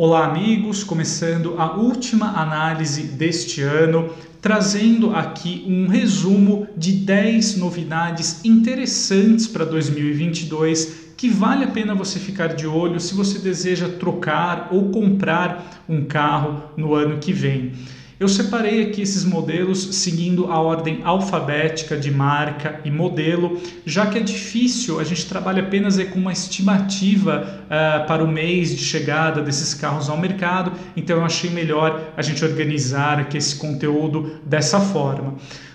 Olá, amigos! Começando a última análise deste ano, trazendo aqui um resumo de 10 novidades interessantes para 2022 que vale a pena você ficar de olho se você deseja trocar ou comprar um carro no ano que vem. Eu separei aqui esses modelos seguindo a ordem alfabética de marca e modelo, já que é difícil, a gente trabalha apenas com uma estimativa uh, para o mês de chegada desses carros ao mercado, então eu achei melhor a gente organizar aqui esse conteúdo dessa forma.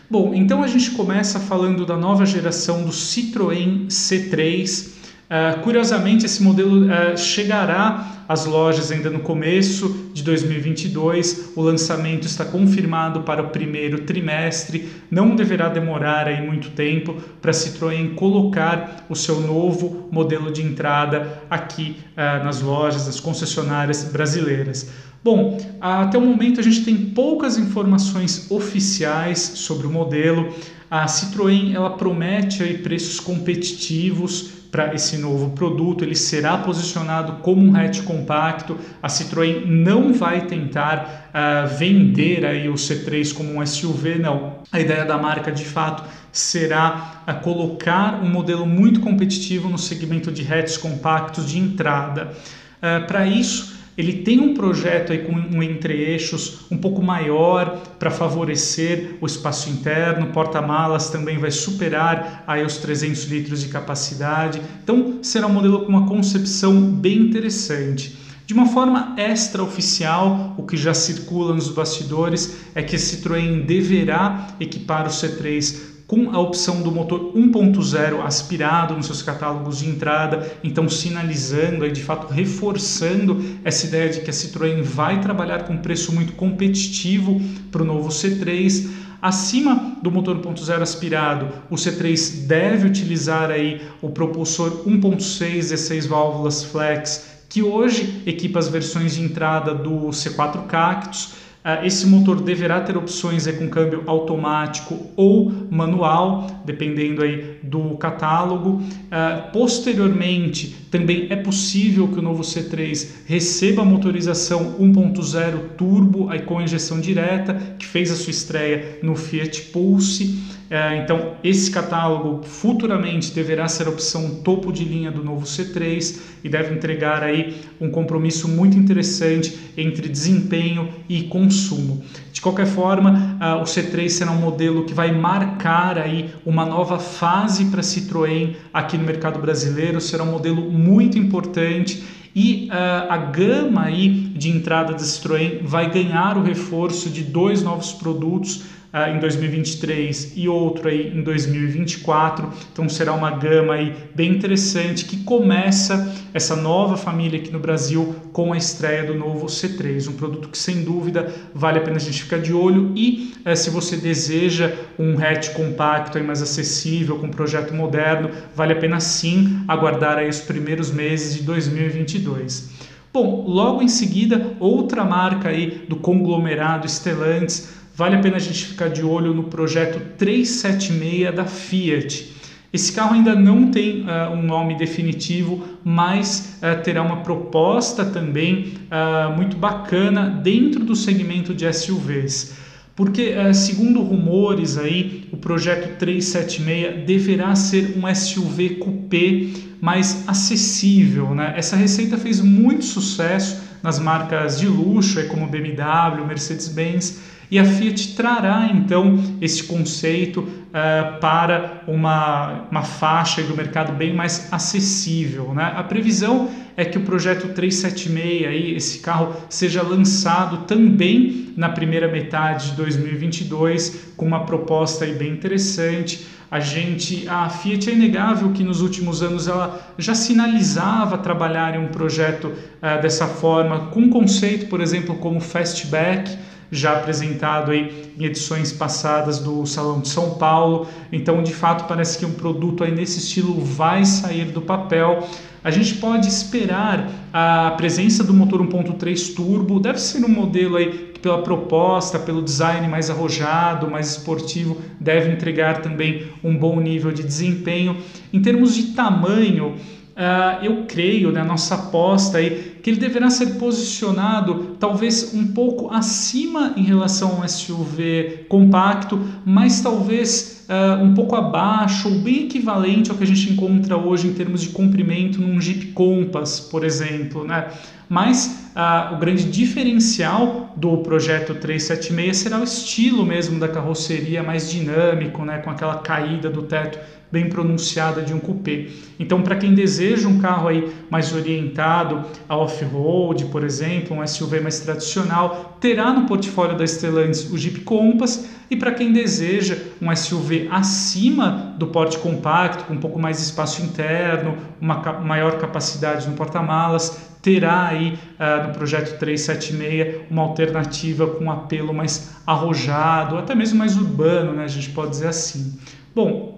Bom, então a gente começa falando da nova geração do Citroën C3. Uh, curiosamente, esse modelo uh, chegará às lojas ainda no começo de 2022. O lançamento está confirmado para o primeiro trimestre. Não deverá demorar aí muito tempo para a Citroën colocar o seu novo modelo de entrada aqui uh, nas lojas, nas concessionárias brasileiras. Bom, até o momento a gente tem poucas informações oficiais sobre o modelo. A Citroën ela promete aí preços competitivos para esse novo produto. Ele será posicionado como um hatch compacto. A Citroën não vai tentar uh, vender aí o C3 como um SUV, não. A ideia da marca, de fato, será uh, colocar um modelo muito competitivo no segmento de hatches compactos de entrada. Uh, para isso, ele tem um projeto aí com um entre-eixos um pouco maior para favorecer o espaço interno, porta-malas também vai superar aí os 300 litros de capacidade, então será um modelo com uma concepção bem interessante. De uma forma extraoficial, o que já circula nos bastidores é que a Citroën deverá equipar o C3 com a opção do motor 1.0 aspirado nos seus catálogos de entrada, então sinalizando e de fato reforçando essa ideia de que a Citroën vai trabalhar com preço muito competitivo para o novo C3. Acima do motor 1.0 aspirado, o C3 deve utilizar aí o propulsor 1.6 16 válvulas flex, que hoje equipa as versões de entrada do C4 Cactus esse motor deverá ter opções com câmbio automático ou manual, dependendo aí do catálogo. Ah, posteriormente, também é possível que o novo C3 receba motorização 1.0 turbo aí com injeção direta, que fez a sua estreia no Fiat Pulse. É, então, esse catálogo futuramente deverá ser a opção topo de linha do novo C3 e deve entregar aí um compromisso muito interessante entre desempenho e consumo. De qualquer forma, uh, o C3 será um modelo que vai marcar aí uma nova fase para Citroën aqui no mercado brasileiro, será um modelo muito importante e uh, a gama aí de entrada da Citroën vai ganhar o reforço de dois novos produtos uh, em 2023 e outro aí em 2024. Então será uma gama aí bem interessante que começa essa nova família aqui no Brasil com a estreia do novo C3, um produto que sem dúvida vale a pena a gente ficar de olho e uh, se você deseja um hatch compacto e mais acessível com um projeto moderno, vale a pena sim aguardar aí os primeiros meses de 2022. Bom, logo em seguida, outra marca aí do conglomerado Stellantis vale a pena a gente ficar de olho no projeto 376 da Fiat. Esse carro ainda não tem uh, um nome definitivo, mas uh, terá uma proposta também uh, muito bacana dentro do segmento de SUVs. Porque, segundo rumores aí, o projeto 376 deverá ser um SUV coupé mais acessível. Né? Essa receita fez muito sucesso nas marcas de luxo, como BMW, Mercedes-Benz, e a Fiat trará então esse conceito uh, para uma, uma faixa do mercado bem mais acessível. Né? A previsão é que o projeto 376, aí, esse carro, seja lançado também na primeira metade de 2022, com uma proposta aí bem interessante. A gente, a Fiat é inegável que nos últimos anos ela já sinalizava trabalhar em um projeto uh, dessa forma, com um conceito, por exemplo, como Fastback, já apresentado aí em edições passadas do Salão de São Paulo. Então, de fato, parece que um produto aí nesse estilo vai sair do papel. A gente pode esperar a presença do motor 1.3 turbo, deve ser um modelo aí que pela proposta, pelo design mais arrojado, mais esportivo, deve entregar também um bom nível de desempenho. Em termos de tamanho, Uh, eu creio, né, nossa aposta aí que ele deverá ser posicionado talvez um pouco acima em relação ao SUV compacto, mas talvez uh, um pouco abaixo ou bem equivalente ao que a gente encontra hoje em termos de comprimento num Jeep Compass, por exemplo, né? Mas uh, o grande diferencial do projeto 376 será o estilo mesmo da carroceria mais dinâmico, né? Com aquela caída do teto bem pronunciada de um coupé. Então, para quem deseja um carro aí mais orientado a off-road, por exemplo, um SUV mais tradicional, terá no portfólio da Stellantis o Jeep Compass. E para quem deseja um SUV acima do porte compacto, com um pouco mais de espaço interno, uma maior capacidade no porta-malas, terá aí uh, no projeto 376 uma alternativa com um apelo mais arrojado, até mesmo mais urbano, né? a gente pode dizer assim. Bom,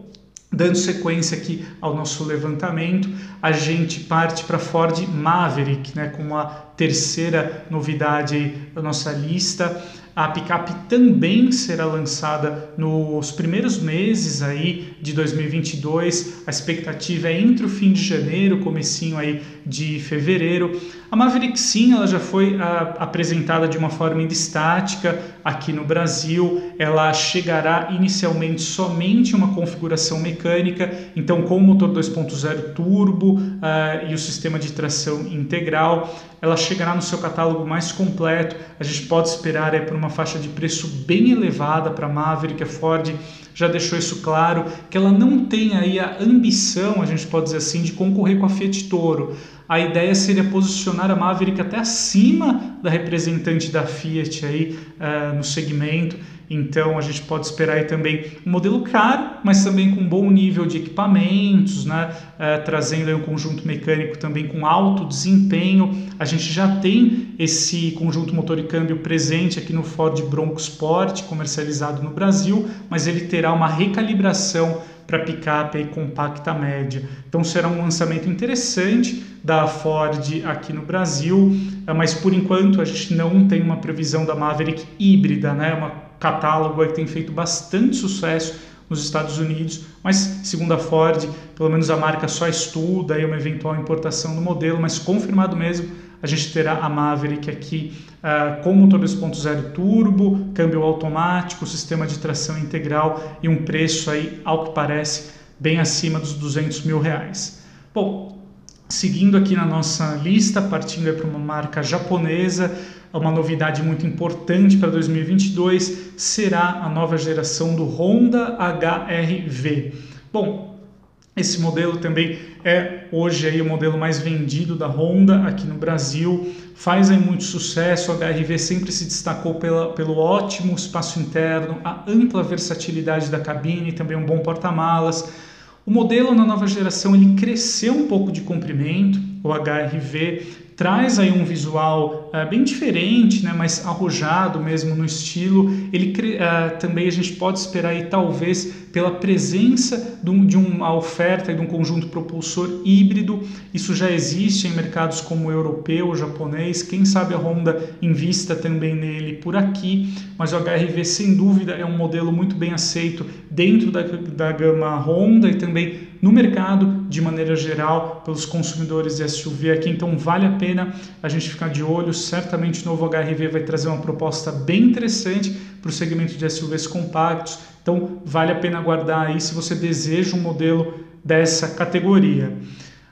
Dando sequência aqui ao nosso levantamento, a gente parte para Ford Maverick, né, como a terceira novidade da nossa lista. A picape também será lançada nos primeiros meses aí de 2022. A expectativa é entre o fim de janeiro, comecinho aí de fevereiro. A Maverick sim, ela já foi a, ah, apresentada de uma forma estática aqui no Brasil. Ela chegará inicialmente somente uma configuração mecânica, então com o motor 2.0 turbo uh, e o sistema de tração integral. Ela chegará no seu catálogo mais completo. A gente pode esperar é, por uma faixa de preço bem elevada para a Maverick. A Ford já deixou isso claro, que ela não tem aí a ambição, a gente pode dizer assim, de concorrer com a Fiat Toro. A ideia seria posicionar a Maverick até acima da representante da Fiat aí uh, no segmento. Então a gente pode esperar aí também um modelo caro, mas também com bom nível de equipamentos, né? Uh, trazendo aí um conjunto mecânico também com alto desempenho. A gente já tem esse conjunto motor e câmbio presente aqui no Ford Bronco Sport, comercializado no Brasil, mas ele terá uma recalibração para picape aí compacta média. Então será um lançamento interessante da Ford aqui no Brasil, eh, mas por enquanto a gente não tem uma previsão da Maverick híbrida, né? É um catálogo que tem feito bastante sucesso nos Estados Unidos, mas segundo a Ford, pelo menos a marca só estuda aí uma eventual importação do modelo, mas confirmado mesmo a gente terá a Maverick aqui uh, com motor 2.0 turbo, câmbio automático, sistema de tração integral e um preço aí, ao que parece, bem acima dos 200 mil reais. Bom, seguindo aqui na nossa lista, partindo para uma marca japonesa, uma novidade muito importante para 2022 será a nova geração do Honda HR-V. Bom, esse modelo também é hoje aí o modelo mais vendido da Honda aqui no Brasil, faz aí muito sucesso. O HRV sempre se destacou pela, pelo ótimo espaço interno, a ampla versatilidade da cabine, também um bom porta-malas. O modelo na nova geração ele cresceu um pouco de comprimento, o HRV traz aí um visual uh, bem diferente, né, mais arrojado mesmo no estilo. Ele uh, também a gente pode esperar aí talvez pela presença de, um, de uma oferta de um conjunto propulsor híbrido. Isso já existe em mercados como o europeu, o japonês. Quem sabe a Honda invista também nele por aqui. Mas o HRV sem dúvida é um modelo muito bem aceito dentro da, da gama Honda e também no mercado de maneira geral pelos consumidores de SUV aqui. Então vale a pena a gente ficar de olho. Certamente o novo HRV vai trazer uma proposta bem interessante para o segmento de SUVs compactos. Então vale a pena aguardar aí se você deseja um modelo dessa categoria.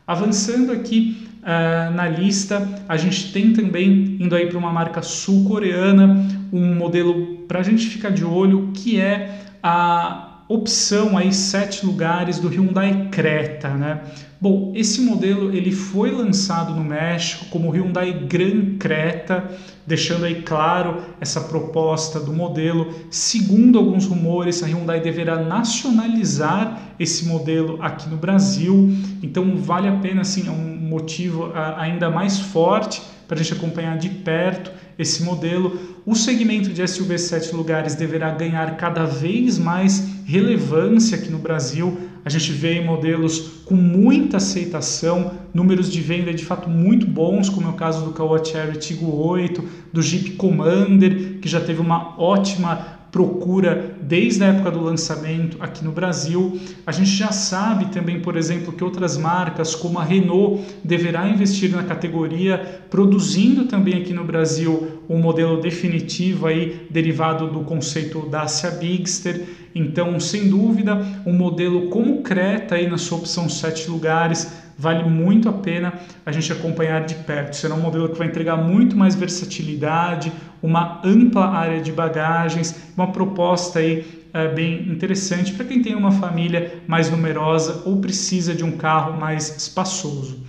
Avançando aqui uh, na lista, a gente tem também indo aí para uma marca sul-coreana um modelo para a gente ficar de olho que é a opção aí sete lugares do Hyundai Creta, né? Bom, esse modelo ele foi lançado no México como Hyundai Gran Creta, deixando aí claro essa proposta do modelo. Segundo alguns rumores, a Hyundai deverá nacionalizar esse modelo aqui no Brasil. Então vale a pena, assim, é um motivo ainda mais forte para a gente acompanhar de perto esse modelo. O segmento de SUV sete lugares deverá ganhar cada vez mais relevância aqui no Brasil. A gente vê modelos com muita aceitação, números de venda de fato muito bons, como é o caso do Caoa Cherry Tiggo 8, do Jeep Commander, que já teve uma ótima procura desde a época do lançamento aqui no Brasil. A gente já sabe também, por exemplo, que outras marcas, como a Renault, deverá investir na categoria, produzindo também aqui no Brasil um modelo definitivo aí derivado do conceito Dacia Bigster. Então, sem dúvida, um modelo como Creta aí na sua opção sete lugares vale muito a pena a gente acompanhar de perto. Será um modelo que vai entregar muito mais versatilidade, uma ampla área de bagagens, uma proposta aí é, bem interessante para quem tem uma família mais numerosa ou precisa de um carro mais espaçoso.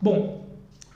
Bom,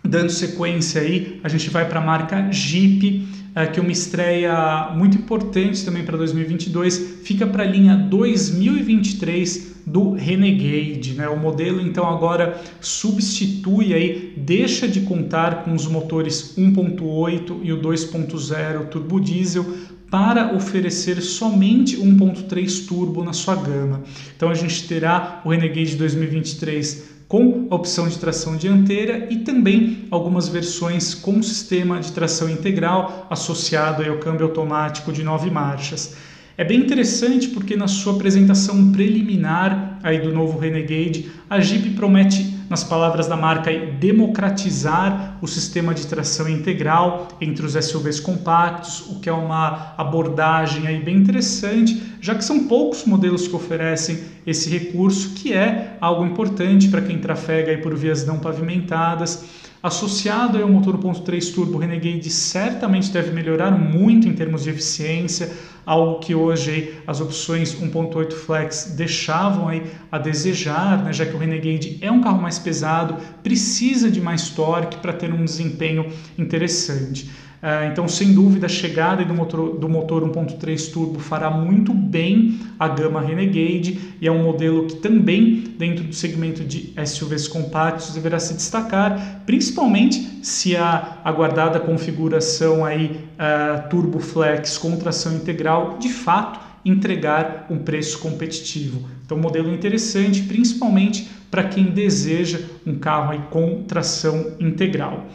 dando sequência aí, a gente vai para a marca Jeep é, que é uma estreia muito importante também para 2022, fica para a linha 2023 do Renegade, né? O modelo então agora substitui aí, deixa de contar com os motores 1.8 e o 2.0 turbo diesel para oferecer somente 1.3 turbo na sua gama. Então a gente terá o Renegade 2023 com a opção de tração dianteira e também algumas versões com sistema de tração integral associado ao câmbio automático de nove marchas. É bem interessante porque na sua apresentação preliminar aí do novo Renegade, a Jeep promete, nas palavras da marca, democratizar o sistema de tração integral entre os SUVs compactos, o que é uma abordagem aí bem interessante, já que são poucos modelos que oferecem esse recurso, que é algo importante para quem trafega aí por vias não pavimentadas. Associado ao motor 1.3 turbo Renegade certamente deve melhorar muito em termos de eficiência, algo que hoje as opções 1.8 Flex deixavam aí a desejar, né, já que o Renegade é um carro mais pesado, precisa de mais torque para ter um desempenho interessante. Uh, então, sem dúvida, a chegada do motor, do motor 1.3 turbo fará muito bem a gama Renegade e é um modelo que também, dentro do segmento de SUVs compactos, deverá se destacar, principalmente se a aguardada configuração aí uh, Turbo Flex com tração integral de fato entregar um preço competitivo. Então, modelo interessante, principalmente para quem deseja um carro aí com tração integral.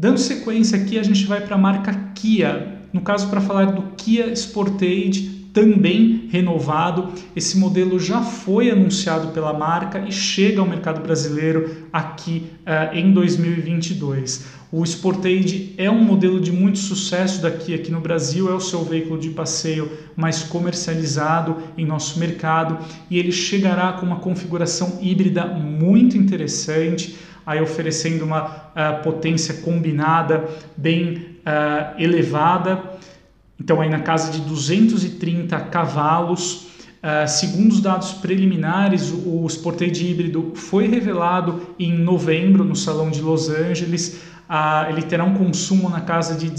Dando sequência aqui, a gente vai para a marca Kia. No caso, para falar do Kia Sportage, também renovado. Esse modelo já foi anunciado pela marca e chega ao mercado brasileiro aqui uh, em 2022. O Sportage é um modelo de muito sucesso daqui aqui no Brasil, é o seu veículo de passeio mais comercializado em nosso mercado e ele chegará com uma configuração híbrida muito interessante aí oferecendo uma uh, potência combinada bem uh, elevada. Então, aí na casa de 230 cavalos. Uh, segundo os dados preliminares, o, o Sportage híbrido foi revelado em novembro no Salão de Los Angeles. ele terá um consumo na casa de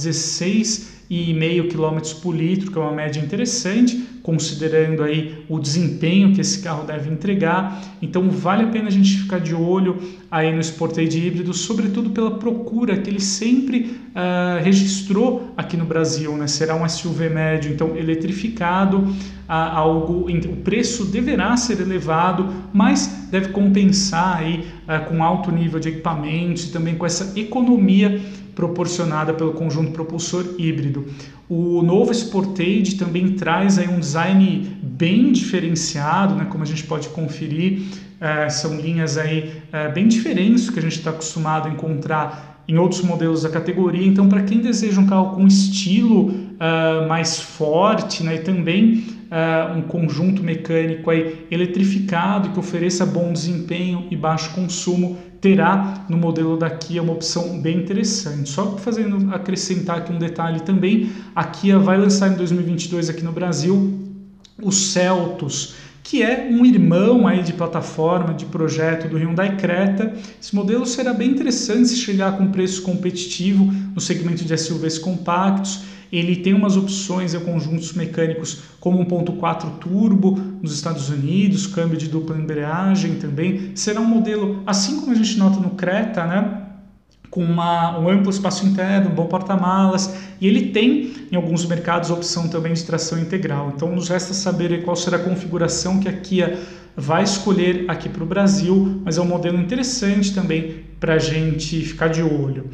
16,5 km por litro, que é uma média interessante considerando aí o desempenho que esse carro deve entregar. Então vale a pena a gente ficar de olho aí no Sportage híbrido, sobretudo pela procura que ele sempre uh, registrou aqui no Brasil, né? Será um SUV médio, então eletrificado, uh, algo, o preço deverá ser elevado, mas deve compensar aí uh, com alto nível de equipamentos e também com essa economia proporcionada pelo conjunto propulsor híbrido. O novo Sportage também traz aí um design bem diferenciado, né, como a gente pode conferir, é, são linhas aí é, bem diferentes do que a gente está acostumado a encontrar em outros modelos da categoria. Então, para quem deseja um carro com estilo uh, mais forte né, e também uh, um conjunto mecânico aí eletrificado que ofereça bom desempenho e baixo consumo, terá no modelo da Kia uma opção bem interessante. Só fazendo acrescentar aqui um detalhe também, a Kia vai lançar em 2022 aqui no Brasil os Celtos, que é um irmão aí de plataforma, de projeto do Hyundai Creta. Esse modelo será bem interessante se chegar com preço competitivo no segmento de SUVs compactos ele tem umas opções e conjuntos mecânicos como 1.4 turbo nos Estados Unidos, câmbio de dupla embreagem também. Será um modelo, assim como a gente nota no Creta, né? Com uma, um amplo espaço interno, um bom porta-malas, e ele tem em alguns mercados a opção também de tração integral. Então nos resta saber qual será a configuração que a Kia vai escolher aqui para o Brasil, mas é um modelo interessante também para a gente ficar de olho.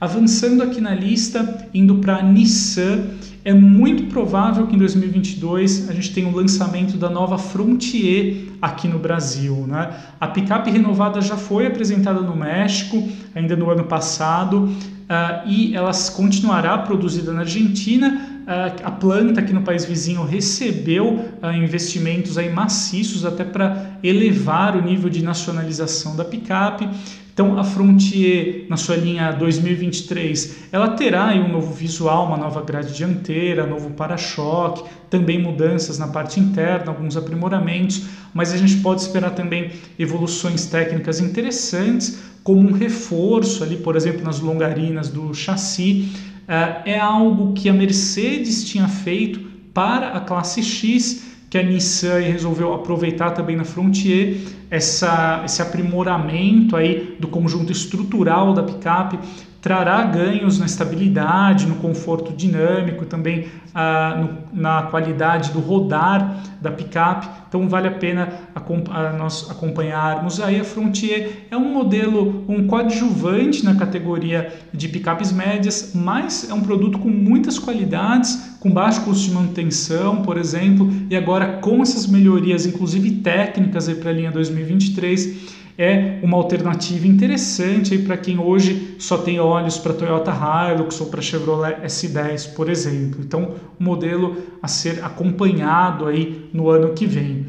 Avançando aqui na lista, indo para Nissan, é muito provável que em 2022 a gente tenha o lançamento da nova Frontier aqui no Brasil. Né? A picape renovada já foi apresentada no México, ainda no ano passado, uh, e ela continuará produzida na Argentina. Uh, a planta aqui no país vizinho recebeu uh, investimentos aí maciços até para elevar o nível de nacionalização da picape. Então, a Frontier, na sua linha 2023, ela terá um novo visual, uma nova grade dianteira, novo para-choque, também mudanças na parte interna, alguns aprimoramentos, mas a gente pode esperar também evoluções técnicas interessantes, como um reforço ali, por exemplo, nas longarinas do chassi. É, é algo que a Mercedes tinha feito para a classe X que a Nissan resolveu aproveitar também na Frontier essa, esse aprimoramento aí do conjunto estrutural da picape trará ganhos na estabilidade, no conforto dinâmico, também ah, no, na qualidade do rodar da picape. Então vale a pena a, nós acompanharmos aí a Frontier. É um modelo, um coadjuvante na categoria de picapes médias, mas é um produto com muitas qualidades, com baixo custo de manutenção, por exemplo, e agora com essas melhorias, inclusive técnicas para a linha 2023 é uma alternativa interessante para quem hoje só tem olhos para Toyota Hilux ou para Chevrolet S10, por exemplo. Então, um modelo a ser acompanhado aí no ano que vem.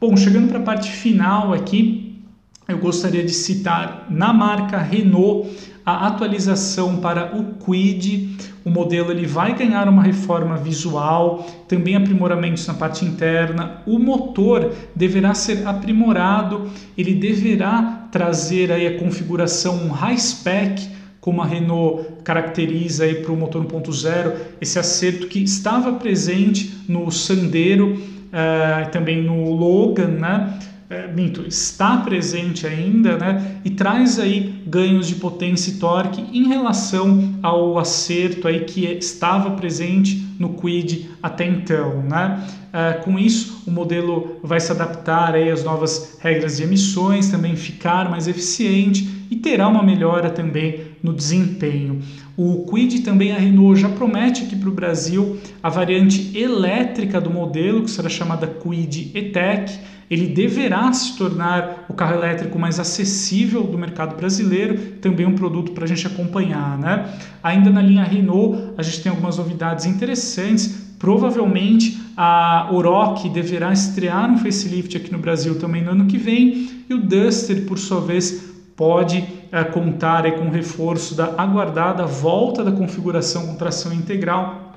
Bom, chegando para a parte final aqui, eu gostaria de citar na marca Renault a atualização para o Quid. O modelo ele vai ganhar uma reforma visual, também aprimoramentos na parte interna. O motor deverá ser aprimorado, ele deverá trazer aí a configuração high spec, como a Renault caracteriza aí para o motor 1.0, esse acerto que estava presente no Sandero, uh, também no Logan, né? É, minto, está presente ainda, né? E traz aí ganhos de potência e torque em relação ao acerto aí que estava presente no Quid até então, né? É, com isso, o modelo vai se adaptar aí às novas regras de emissões, também ficar mais eficiente e terá uma melhora também no desempenho. O Quid também a Renault já promete aqui para o Brasil a variante elétrica do modelo, que será chamada Quid E-Tech ele deverá se tornar o carro elétrico mais acessível do mercado brasileiro, também um produto para a gente acompanhar. Né? Ainda na linha Renault, a gente tem algumas novidades interessantes. Provavelmente a Oroch deverá estrear um facelift aqui no Brasil também no ano que vem, e o Duster, por sua vez, pode é, contar com o reforço da aguardada volta da configuração com tração integral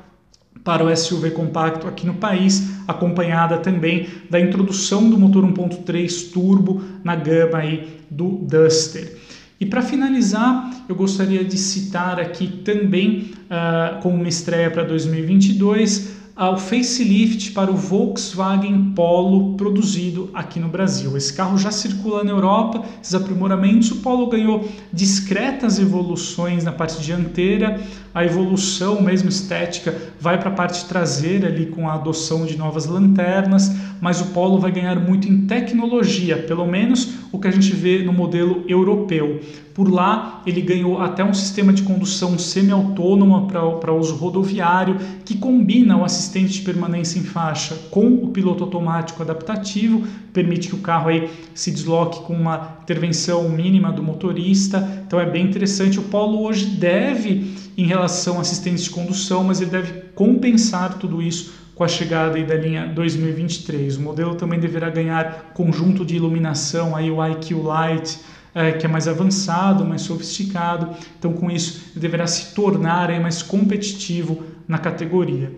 para o SUV compacto aqui no país, acompanhada também da introdução do motor 1.3 turbo na gama aí do Duster. E para finalizar, eu gostaria de citar aqui também, uh, como uma estreia para 2022, ao facelift para o Volkswagen Polo produzido aqui no Brasil. Esse carro já circula na Europa, esses aprimoramentos. O Polo ganhou discretas evoluções na parte dianteira, a evolução mesmo estética vai para a parte traseira ali com a adoção de novas lanternas, mas o Polo vai ganhar muito em tecnologia, pelo menos o que a gente vê no modelo europeu. Por lá, ele ganhou até um sistema de condução semi-autônoma para uso rodoviário, que combina o assistente de permanência em faixa com o piloto automático adaptativo, permite que o carro aí se desloque com uma intervenção mínima do motorista. Então é bem interessante. O Polo hoje deve em relação a assistência de condução, mas ele deve compensar tudo isso com a chegada da linha 2023. O modelo também deverá ganhar conjunto de iluminação, aí o IQ Light, é, que é mais avançado, mais sofisticado. Então, com isso, ele deverá se tornar aí, mais competitivo na categoria.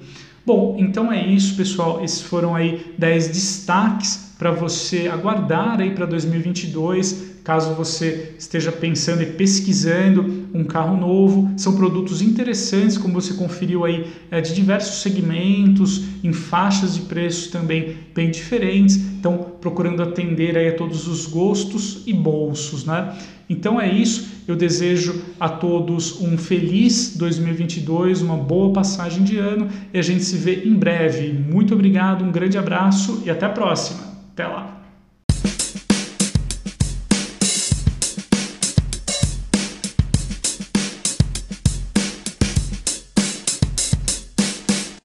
Bom, então é isso, pessoal. Esses foram aí 10 destaques para você aguardar aí para 2022 caso você esteja pensando e pesquisando um carro novo. São produtos interessantes, como você conferiu aí, é, de diversos segmentos, em faixas de preços também bem diferentes. Então, procurando atender aí a todos os gostos e bolsos, né? Então é isso. Eu desejo a todos um feliz 2022, uma boa passagem de ano e a gente se vê em breve. Muito obrigado, um grande abraço e até a próxima. Até lá.